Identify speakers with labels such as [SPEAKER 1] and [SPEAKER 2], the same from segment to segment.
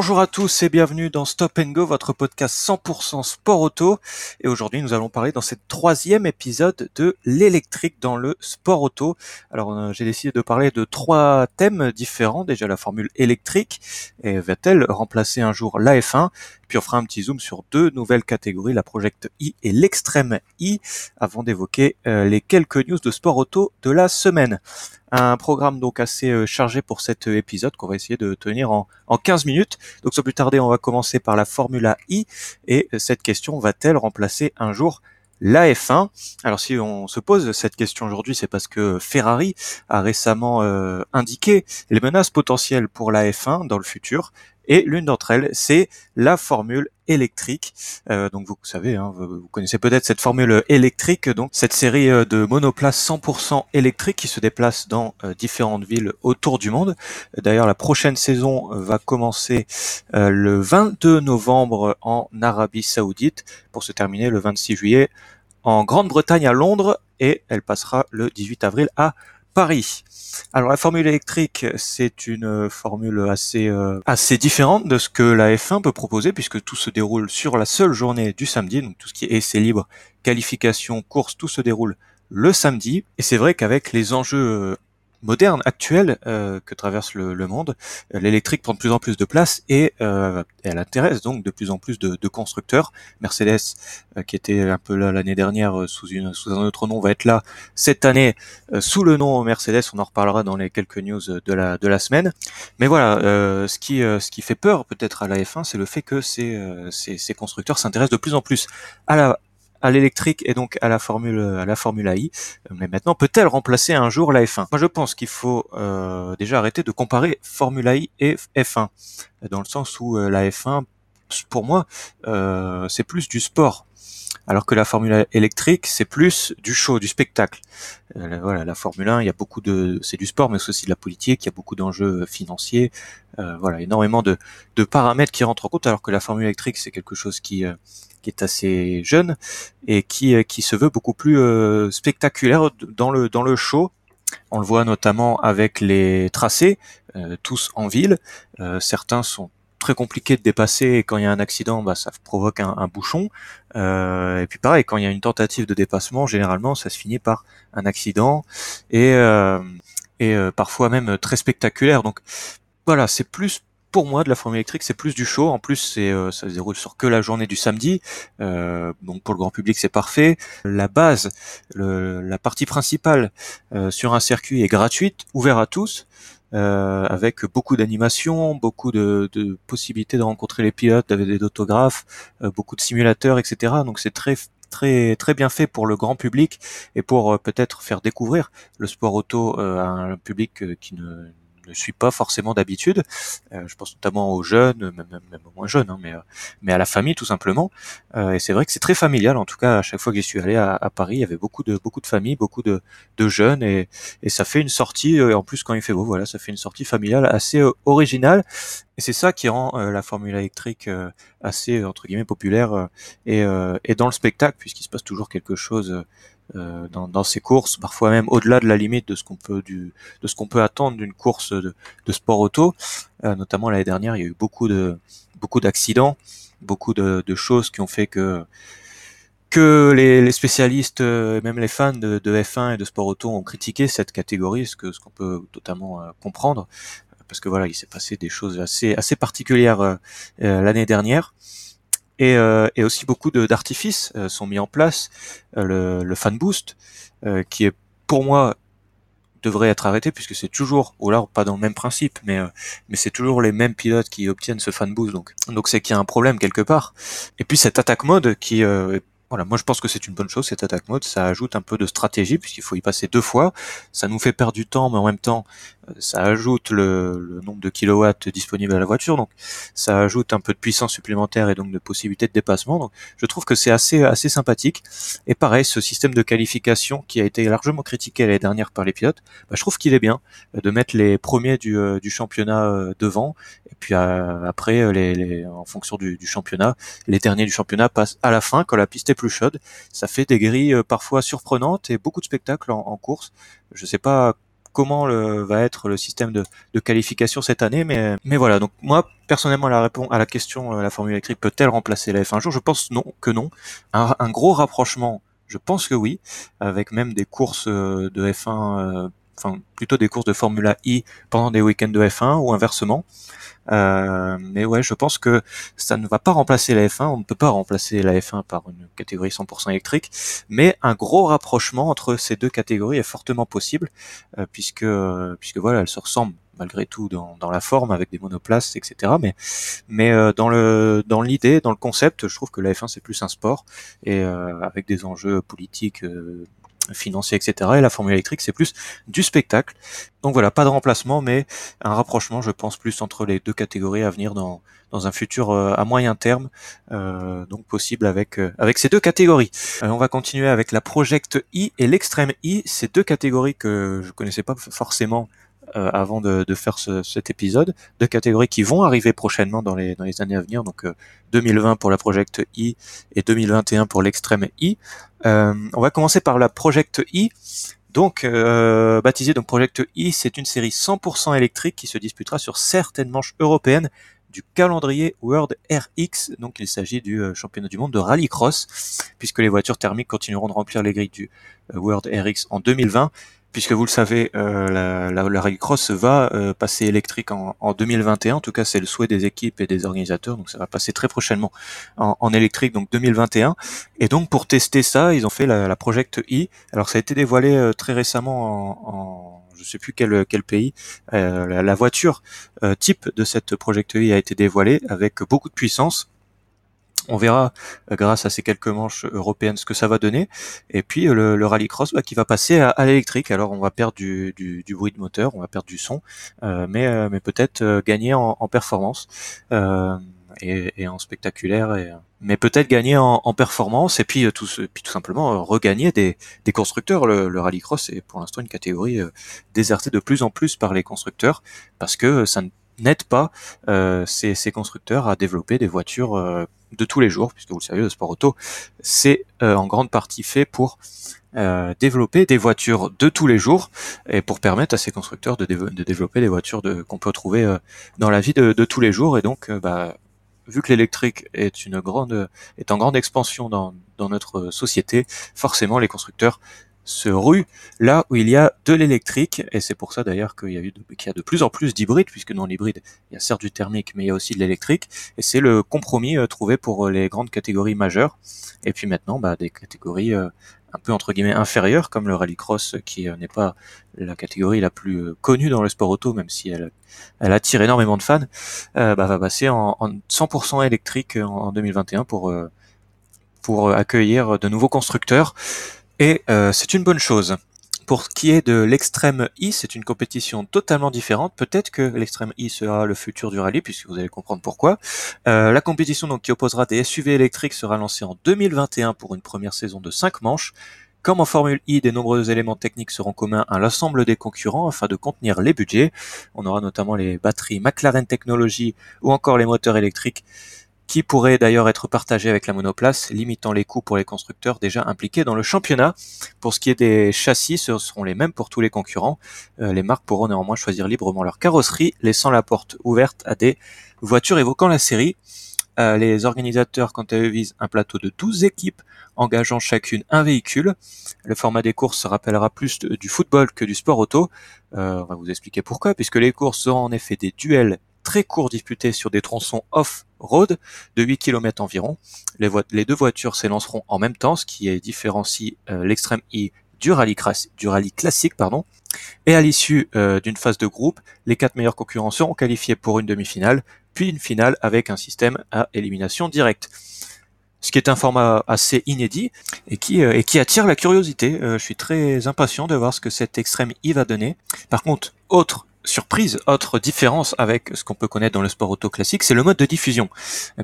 [SPEAKER 1] Bonjour à tous et bienvenue dans Stop and Go, votre podcast 100% sport auto. Et aujourd'hui, nous allons parler dans cette troisième épisode de l'électrique dans le sport auto. Alors, j'ai décidé de parler de trois thèmes différents. Déjà, la formule électrique. Va-t-elle remplacer un jour l'AF1 Puis on fera un petit zoom sur deux nouvelles catégories, la Project I et l'Extreme I, avant d'évoquer euh, les quelques news de sport auto de la semaine. Un programme donc assez euh, chargé pour cet euh, épisode qu'on va essayer de tenir en, en 15 minutes. Donc sans plus tarder, on va commencer par la Formula I et cette question va-t-elle remplacer un jour la F1. Alors si on se pose cette question aujourd'hui, c'est parce que Ferrari a récemment indiqué les menaces potentielles pour la F1 dans le futur et l'une d'entre elles, c'est la formule électrique. Euh, donc vous savez, hein, vous, connaissez peut-être cette formule électrique, donc cette série euh, de monoplaces 100% électriques qui se déplacent dans euh, différentes villes autour du monde. D'ailleurs, la prochaine saison va commencer le 22 novembre en Arabie Saoudite pour se terminer le 26 juillet en Grande-Bretagne à Londres et elle passera le 18 avril à Paris. Alors la formule électrique, c'est une formule assez euh, assez différente de ce que la F1 peut proposer puisque tout se déroule sur la seule journée du samedi, donc tout ce qui est essai libre, qualification, course, tout se déroule le samedi. Et c'est vrai qu'avec les enjeux moderne, actuelle euh, que traverse le, le monde, euh, l'électrique prend de plus en plus de place et euh, elle intéresse donc de plus en plus de, de constructeurs. Mercedes, euh, qui était un peu là l'année dernière sous, une, sous un autre nom, va être là cette année sous le nom Mercedes. On en reparlera dans les quelques news de la, de la semaine. Mais voilà, ce, qui, ce qui fait peur peut-être à la F1, c'est le fait que ces, ces, ces constructeurs s'intéressent de plus en plus à la à l'électrique et donc à la Formule à la Formule I. Mais maintenant, peut-elle remplacer un jour la F1 Moi, je pense qu'il faut euh, déjà arrêter de comparer Formule I et F1, dans le sens où euh, la F1, pour moi, euh, c'est plus du sport alors que la Formule électrique, c'est plus du show, du spectacle. Euh, voilà, la Formule 1, il y a beaucoup de, c'est du sport, mais c'est aussi de la politique, il y a beaucoup d'enjeux financiers, euh, voilà, énormément de, de, paramètres qui rentrent en compte, alors que la Formule électrique, c'est quelque chose qui, euh, qui est assez jeune et qui, euh, qui se veut beaucoup plus euh, spectaculaire dans le, dans le show. On le voit notamment avec les tracés, tous en ville. certains sont très compliqué de dépasser et quand il y a un accident, bah, ça provoque un, bouchon. Euh, et puis pareil, quand il y a une tentative de dépassement, généralement, ça se finit par un accident et, euh, et euh, parfois même très spectaculaire. Donc voilà, c'est plus pour moi de la Formule électrique, c'est plus du show. En plus, c'est ça se déroule sur que la journée du samedi, donc pour le grand public, c'est parfait. La base, la partie principale sur un circuit est gratuite, ouvert à tous. Euh, avec beaucoup d'animation, beaucoup de, de, possibilités de rencontrer les pilotes, avec des autographes, euh, beaucoup de simulateurs, etc. Donc c'est très très très bien fait pour le grand public et pour euh, peut-être faire découvrir le sport auto à un public qui ne ne suis pas forcément d'habitude. Euh, je pense notamment aux jeunes, même, même, aux moins jeunes, hein, mais, euh, mais à la famille tout simplement. Euh, et c'est vrai que c'est très familial. En tout cas, à chaque fois que j'y suis allé à, Paris, il y avait beaucoup de beaucoup de familles, beaucoup de, de jeunes, et, et ça fait une sortie. en plus, quand il fait beau, voilà, ça fait une sortie familiale assez originale. Et c'est ça qui rend la formule électrique assez entre guillemets populaire et, et dans le spectacle, puisqu'il se passe toujours quelque chose euh, dans, dans, ces courses, parfois même au-delà de la limite de ce qu'on peut du, de ce qu'on peut attendre d'une course de, de, sport auto. Euh, notamment l'année dernière, il y a eu beaucoup de beaucoup d'accidents, beaucoup de, de, choses qui ont fait que que les, les spécialistes, euh, même les fans de, de, F1 et de sport auto ont critiqué cette catégorie, ce que ce qu'on peut totalement comprendre, parce que voilà, il s'est passé des choses assez assez particulières l'année dernière. Et, euh, et aussi beaucoup d'artifices euh, sont mis en place. Euh, le, le, fan boost, qui est pour moi devrait être arrêté puisque c'est toujours, ou alors pas dans le même principe, mais mais c'est toujours les mêmes pilotes qui obtiennent ce fan boost, donc donc c'est qu'il y a un problème quelque part. Et puis cette attaque mode qui voilà, moi je pense que c'est une bonne chose cette attaque mode, ça ajoute un peu de stratégie puisqu'il faut y passer deux fois, ça nous fait perdre du temps mais en même temps ça ajoute le, nombre de kilowatts disponibles à la voiture, donc ça ajoute un peu de puissance supplémentaire et donc de possibilités de dépassement. Donc je trouve que c'est assez assez sympathique. Et pareil, ce système de qualification qui a été largement critiqué l'année dernière par les pilotes, bah, je trouve qu'il est bien euh, de mettre les premiers du, euh, du championnat euh, devant et puis après les, en fonction du, du, championnat, les derniers du championnat passent à la fin quand la piste est plus chaude. Ça fait des grilles parfois surprenantes et beaucoup de spectacles en, en course. Je sais pas comment va être le système de, qualification cette année, mais, voilà. Donc moi, personnellement, la réponse à la question, la Formule électrique peut-elle remplacer la F1 un jour? Je pense non, que non. Un, un, gros rapprochement, je pense que oui, avec même des courses de F1 enfin plutôt des courses de Formula I pendant des week-ends de F1 ou inversement. Euh, mais ouais, je pense que ça ne va pas remplacer la F1. On ne peut pas remplacer la F1 par une catégorie 100% électrique, mais un gros rapprochement entre ces deux catégories est fortement possible, euh, puisque puisque voilà, elles se ressemblent malgré tout dans, dans la forme avec des monoplaces, etc. Mais mais euh, dans le dans l'idée, dans le concept, je trouve que la F1 c'est plus un sport et euh, avec des enjeux politiques financier, etc. Et la formule électrique, c'est plus du spectacle. Donc voilà, pas de remplacement, mais un rapprochement, je pense, plus entre les deux catégories à venir dans, dans un futur euh, à moyen terme, euh, donc possible avec euh, avec ces deux catégories. on va continuer avec la Project I et l'Extreme I, ces deux catégories que je connaissais pas forcément euh, avant de, de faire ce, cet épisode, de catégories qui vont arriver prochainement dans les, dans les années à venir, donc 2020 euh, pour la Project I et 2021 pour l'Extreme I. Euh, on va commencer par la Project I. Donc, euh, baptisé donc Project I, c'est une série 100% électrique qui se disputera sur certaines manches européennes du calendrier World RX. Donc, il s'agit du championnat du monde de rallycross, puisque les voitures thermiques continueront de remplir les grilles du World RX en 2020 puisque vous le savez, euh, la, la, la Rallycross va euh, passer électrique en, en, 2021. En tout cas, c'est le souhait des équipes et des organisateurs. Donc, ça va passer très prochainement en, en, électrique, donc 2021. Et donc, pour tester ça, ils ont fait la, la Project E. Alors, ça a été dévoilé euh, très récemment en, en je sais plus quel, quel pays. Euh, la, voiture type de cette Project E a été dévoilée avec beaucoup de puissance on verra euh, grâce à ces quelques manches européennes ce que ça va donner. Et puis euh, le, le rallycross bah, qui va passer à, l'électrique. Alors on va perdre du, du, du, bruit de moteur, on va perdre du son, euh, mais, mais peut-être gagner en, en performance. Et, et, en spectaculaire, mais peut-être gagner en, en, performance et puis tout, puis tout simplement regagner des, des constructeurs. Le, le rallycross est pour l'instant une catégorie désertée de plus en plus par les constructeurs parce que ça ne n'aide pas euh, ces, constructeurs à développer des voitures euh, de tous les jours, puisque vous le savez, le sport auto, c'est euh, en grande partie fait pour développer des voitures de tous les jours et pour permettre à ces constructeurs de, développer des voitures de, qu'on peut trouver dans la vie de, de, tous les jours. Et donc, bah, vu que l'électrique est une grande est en grande expansion dans, dans notre société, forcément les constructeurs se rue là où il y a de l'électrique, et c'est pour ça d'ailleurs qu'il y a eu qu'il y a de plus en plus d'hybrides, puisque dans l'hybride, il y a certes du thermique, mais il y a aussi de l'électrique, et c'est le compromis euh, trouvé pour euh, les grandes catégories majeures, et puis maintenant, bah, des catégories euh, un peu entre guillemets inférieures, comme le rallycross, qui n'est pas la catégorie la plus connue dans le sport auto, même si elle, elle attire énormément de fans, bah, va passer en, 100% électrique en 2021 pour pour accueillir de nouveaux constructeurs et euh, c'est une bonne chose. Pour ce qui est de l'extrême I, c'est une compétition totalement différente. Peut-être que l'extrême I sera le futur du rallye, puisque vous allez comprendre pourquoi. Euh, la compétition donc qui opposera des SUV électriques sera lancée en 2021 pour une première saison de 5 manches. Comme en Formule I, des nombreux éléments techniques seront communs à l'ensemble des concurrents afin de contenir les budgets. On aura notamment les batteries McLaren Technology ou encore les moteurs électriques qui pourrait d'ailleurs être partagé avec la monoplace, limitant les coûts pour les constructeurs déjà impliqués dans le championnat. Pour ce qui est des châssis, ce seront les mêmes pour tous les concurrents. Euh, les marques pourront néanmoins choisir librement leur carrosserie, laissant la porte ouverte à des voitures évoquant la série. Euh, les organisateurs, quant à eux, visent un plateau de 12 équipes engageant chacune un véhicule. Le format des courses se rappellera plus du football que du sport auto. Euh, on va vous expliquer pourquoi, puisque les courses seront en effet des duels très courts disputés sur des tronçons off-road de 8 km environ. Les, deux voitures s'élanceront en même temps, ce qui différencie euh, l'extrême I du rallye, du rallye, classique. Pardon. Et à l'issue euh, d'une phase de groupe, les quatre meilleurs concurrents seront qualifiés pour une demi-finale, puis une finale avec un système à élimination directe. Ce qui est un format assez inédit et qui, euh, et qui attire la curiosité. je suis très impatient de voir ce que cet extrême I va donner. Par contre, autre surprise, autre différence avec ce qu'on peut connaître dans le sport auto classique, c'est le mode de diffusion,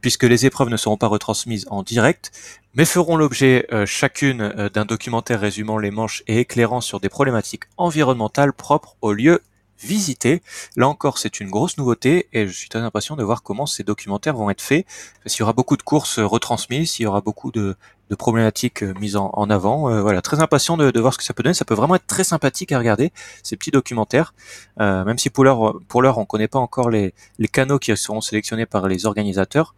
[SPEAKER 1] puisque les épreuves ne seront pas retransmises en direct, mais feront l'objet euh, chacune euh, d'un documentaire résumant les manches et éclairant sur des problématiques environnementales propres au lieu visiter. Là encore, c'est une grosse nouveauté et je suis très impatient de voir comment ces documentaires vont être faits. S'il y aura beaucoup de courses retransmises, s'il y aura beaucoup de, problématiques mises en, avant. voilà, très impatient de, voir ce que ça peut donner. Ça peut vraiment être très sympathique à regarder ces petits documentaires, même si pour l'heure, pour l'heure, on connaît pas encore les canaux qui seront sélectionnés par les organisateurs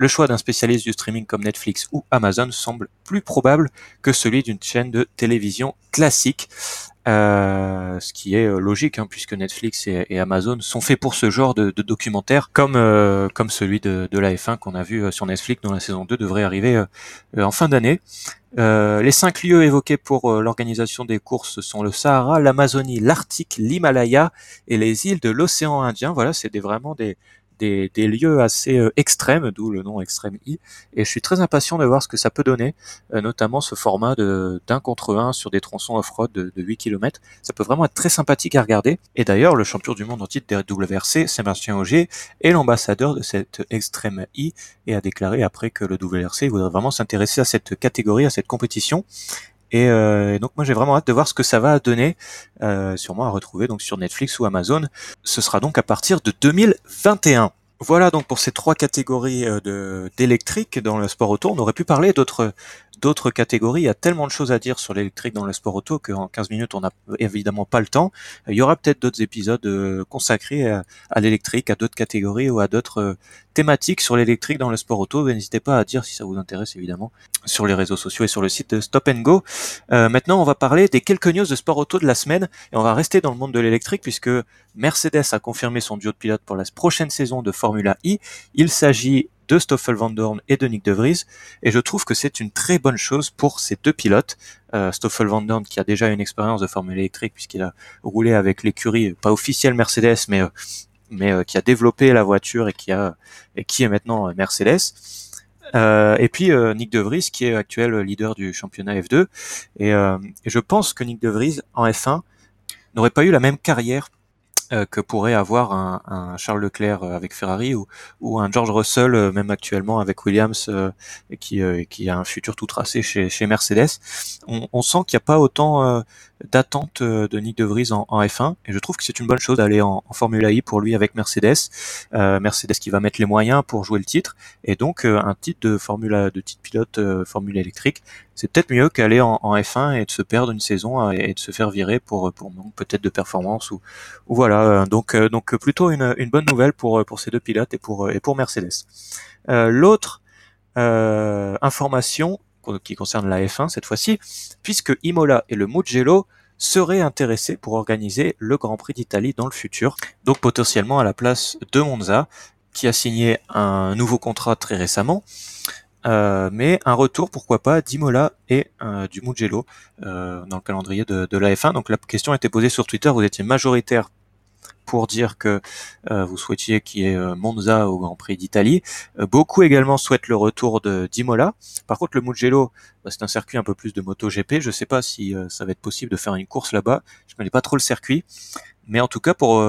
[SPEAKER 1] le choix d'un spécialiste du streaming comme Netflix ou Amazon semble plus probable que celui d'une chaîne de télévision classique. Euh, ce qui est euh, logique hein, puisque Netflix et, Amazon sont faits pour ce genre de, de documentaire comme euh, comme celui de, la F1 qu'on a vu sur Netflix dont la saison 2 devrait arriver en fin d'année. les cinq lieux évoqués pour l'organisation des courses sont le Sahara, l'Amazonie, l'Arctique, l'Himalaya et les îles de l'océan Indien. Voilà, c'est vraiment des, des, lieux assez euh, extrêmes, d'où le nom Extrême I. Et je suis très impatient de voir ce que ça peut donner, euh, notamment ce format de d'un contre un sur des tronçons off-road de, 8 km. Ça peut vraiment être très sympathique à regarder. Et d'ailleurs, le champion du monde en titre des WRC, Sébastien Auger, est l'ambassadeur de cette Extrême I et a déclaré après que le WRC voudrait vraiment s'intéresser à cette catégorie, à cette compétition. Euh, et, donc moi j'ai vraiment hâte de voir ce que ça va donner, euh, sûrement à retrouver donc sur Netflix ou Amazon. Ce sera donc à partir de 2021. Voilà donc pour ces trois catégories euh, de d'électrique dans le sport auto. On aurait pu parler d'autres d'autres catégories. Il y a tellement de choses à dire sur l'électrique dans le sport auto qu'en 15 minutes, on n'a évidemment pas le temps. Il y aura peut-être d'autres épisodes euh, consacrés à, l'électrique, à d'autres catégories ou à d'autres euh, thématiques sur l'électrique dans le sport auto. N'hésitez pas à dire si ça vous intéresse, évidemment, sur les réseaux sociaux et sur le site de Stop and Go. Euh, maintenant, on va parler des quelques news de sport auto de la semaine et on va rester dans le monde de l'électrique puisque Mercedes a confirmé son duo de pilote pour la prochaine saison de Formula E. Il s'agit de Stoffel Van Dorn et de Nick De Vries. Et je trouve que c'est une très bonne chose pour ces deux pilotes. Euh, Stoffel Van Dorn qui a déjà une expérience de Formule électrique puisqu'il a roulé avec l'écurie, pas officielle Mercedes, mais, euh, mais euh, qui a développé la voiture et qui, a, et qui est maintenant Mercedes. et puis Nick De Vries qui est actuel leader du championnat F2. Et, et je pense que Nick De Vries en F1 n'aurait pas eu la même carrière que pourrait avoir un, un, Charles Leclerc euh, avec Ferrari ou, ou un George Russell euh, même actuellement avec Williams qui, qui a un futur tout tracé chez, chez Mercedes. On, on sent qu'il n'y a pas autant d'attente de Nick De Vries en, en, F1 et je trouve que c'est une bonne chose d'aller en, en Formula I pour lui avec Mercedes. Mercedes qui va mettre les moyens pour jouer le titre et donc un titre de Formula de titre pilote Formule électrique c'est peut-être mieux qu'aller en, F1 et de se perdre une saison et de se faire virer pour pour peut-être de performance ou, ou voilà donc euh, donc plutôt une, bonne nouvelle pour pour ces deux pilotes et pour et pour Mercedes. Euh, l'autre euh, information qui concerne la F1 cette fois-ci, puisque Imola et le Mugello seraient intéressés pour organiser le Grand Prix d'Italie dans le futur, donc potentiellement à la place de Monza, qui a signé un nouveau contrat très récemment. Euh, mais un retour, pourquoi pas, d'Imola et euh, du Mugello euh, dans le calendrier de, de, la F1. Donc la question été posée sur Twitter, vous étiez majoritaire pour dire que vous souhaitiez qu'il y ait Monza au Grand Prix d'Italie. beaucoup également souhaitent le retour de d'Imola. Par contre, le Mugello, bah, c'est un circuit un peu plus de MotoGP. Je ne sais pas si ça va être possible de faire une course là-bas. Je connais pas trop le circuit. Mais en tout cas, pour,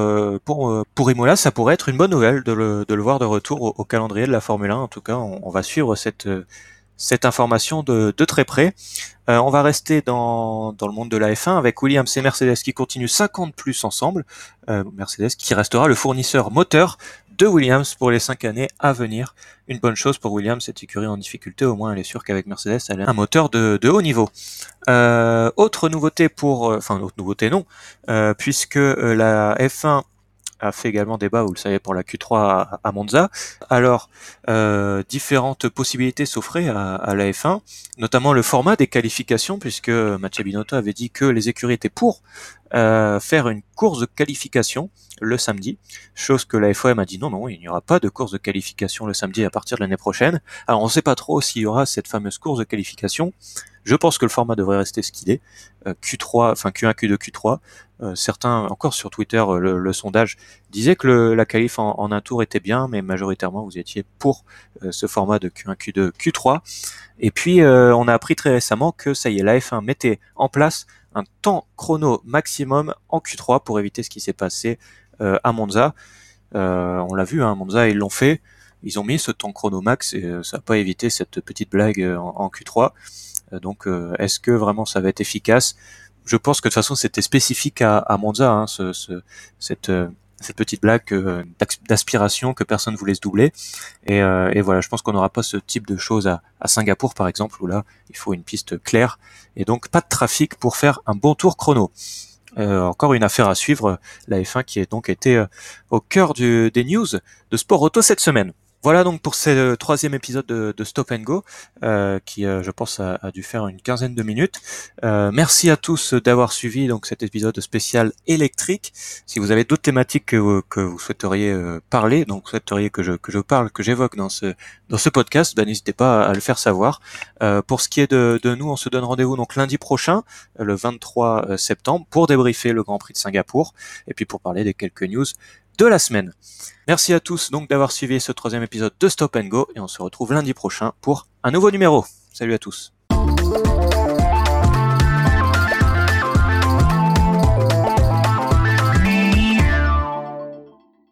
[SPEAKER 1] pour, pour Imola, ça pourrait être une bonne nouvelle de le, de le voir de retour au, calendrier de la Formule 1. En tout cas, on, on va suivre cette, cette information de, très près. Euh, on va rester dans, dans le monde de la F1 avec Williams et Mercedes qui continuent 50 plus ensemble. Euh, Mercedes qui restera le fournisseur moteur de Williams pour les 5 années à venir. Une bonne chose pour Williams, cette écurie en difficulté, au moins elle est sûre qu'avec Mercedes, elle a un moteur de, de haut niveau. Euh, autre nouveauté pour, enfin autre nouveauté non, puisque la F1 a fait également débat, vous le savez, pour la Q3 à, Monza. Alors, euh, différentes possibilités s'offraient à, la F1, notamment le format des qualifications, puisque Mathieu Binotto avait dit que les écuries étaient pour euh, faire une course de qualification le samedi, chose que la FOM a dit non, non, il n'y aura pas de course de qualification le samedi à partir de l'année prochaine. Alors on ne sait pas trop s'il y aura cette fameuse course de qualification. Je pense que le format devrait rester ce qu'il est, Q3, enfin Q1, Q2, Q3. certains, encore sur Twitter, le, sondage disait que la qualif en, un tour était bien, mais majoritairement vous étiez pour euh, ce format de Q1, Q2, Q3. Et puis euh, on a appris très récemment que ça y est, la F1 mettait en place un temps chrono maximum en Q3 pour éviter ce qui s'est passé euh, à Monza. on l'a vu, hein, Monza ils l'ont fait. Ils ont mis ce temps chrono max et ça n'a pas évité cette petite blague en Q3. Euh, donc, euh, est-ce que vraiment ça va être efficace? Je pense que de toute façon c'était spécifique à, à Monza, hein, ce, ce, cette, euh, cette petite blague euh, d'aspiration que personne voulait se doubler. Et, euh, et voilà, je pense qu'on n'aura pas ce type de choses à, à, Singapour par exemple, où là il faut une piste claire et donc pas de trafic pour faire un bon tour chrono. encore une affaire à suivre, la F1 qui a donc été au cœur du, des news de sport auto cette semaine. Voilà donc pour ce troisième épisode de, Stop and Go, euh, qui euh, je pense a, dû faire une quinzaine de minutes. Euh, merci à tous d'avoir suivi donc cet épisode spécial électrique. Si vous avez d'autres thématiques que vous, vous souhaiteriez euh, parler, donc souhaiteriez que je que je parle, que j'évoque dans ce dans ce podcast, ben, n'hésitez pas à le faire savoir. Euh, pour ce qui est de, de nous, on se donne rendez-vous donc lundi prochain, le 23 septembre, pour débriefer le Grand Prix de Singapour et puis pour parler des quelques news de la semaine. Merci à tous donc d'avoir suivi ce troisième épisode de Stop and Go et on se retrouve lundi prochain pour un nouveau numéro. Salut à tous.